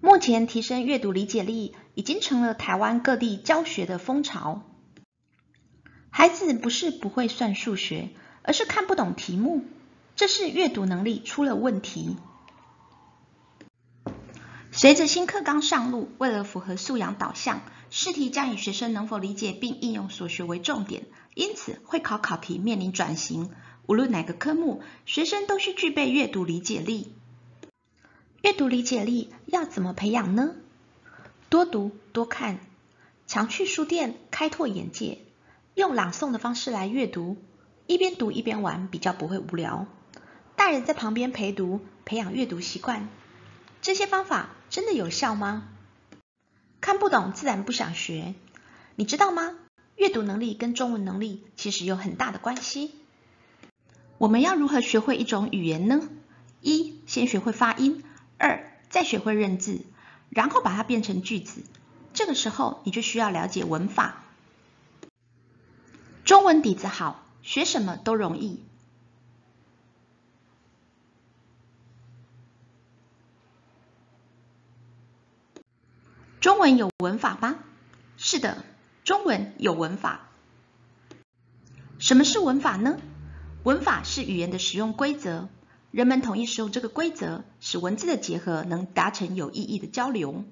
目前提升阅读理解力已经成了台湾各地教学的风潮。孩子不是不会算数学，而是看不懂题目，这是阅读能力出了问题。随着新课纲上路，为了符合素养导向，试题将以学生能否理解并应用所学为重点，因此会考考题面临转型。无论哪个科目，学生都需具备阅读理解力。阅读理解力要怎么培养呢？多读多看，常去书店开拓眼界，用朗诵的方式来阅读，一边读一边玩，比较不会无聊。大人在旁边陪读，培养阅读习惯。这些方法真的有效吗？看不懂自然不想学，你知道吗？阅读能力跟中文能力其实有很大的关系。我们要如何学会一种语言呢？一，先学会发音。二，再学会认字，然后把它变成句子。这个时候，你就需要了解文法。中文底子好，学什么都容易。中文有文法吗？是的，中文有文法。什么是文法呢？文法是语言的使用规则。人们统一使用这个规则，使文字的结合能达成有意义的交流。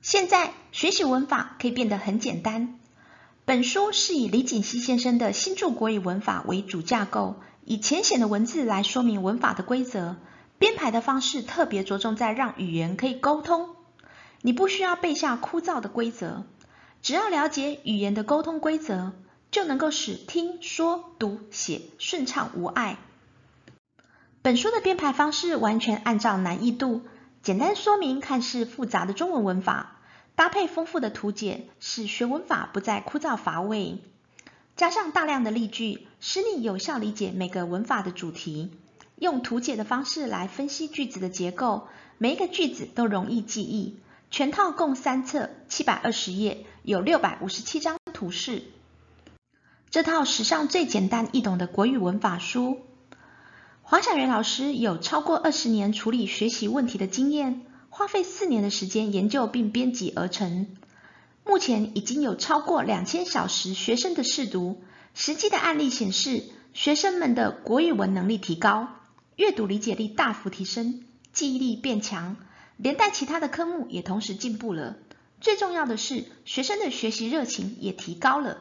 现在学习文法可以变得很简单。本书是以李锦熙先生的新著国语文法为主架构，以浅显的文字来说明文法的规则。编排的方式特别着重在让语言可以沟通。你不需要背下枯燥的规则，只要了解语言的沟通规则，就能够使听说读写顺畅无碍。本书的编排方式完全按照难易度，简单说明看似复杂的中文文法，搭配丰富的图解，使学文法不再枯燥乏味。加上大量的例句，使你有效理解每个文法的主题。用图解的方式来分析句子的结构，每一个句子都容易记忆。全套共三册，七百二十页，有六百五十七张图示。这套史上最简单易懂的国语文法书。黄小元老师有超过二十年处理学习问题的经验，花费四年的时间研究并编辑而成。目前已经有超过两千小时学生的试读，实际的案例显示，学生们的国语文能力提高，阅读理解力大幅提升，记忆力变强，连带其他的科目也同时进步了。最重要的是，学生的学习热情也提高了。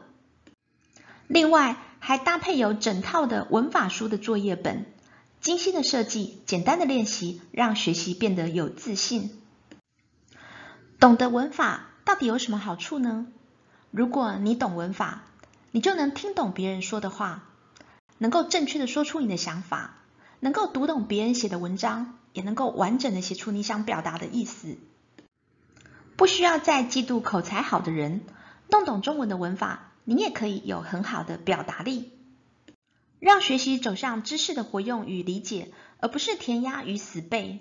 另外，还搭配有整套的文法书的作业本。精心的设计，简单的练习，让学习变得有自信。懂得文法到底有什么好处呢？如果你懂文法，你就能听懂别人说的话，能够正确的说出你的想法，能够读懂别人写的文章，也能够完整的写出你想表达的意思。不需要再嫉妒口才好的人，弄懂中文的文法，你也可以有很好的表达力。让学习走向知识的活用与理解，而不是填鸭与死背。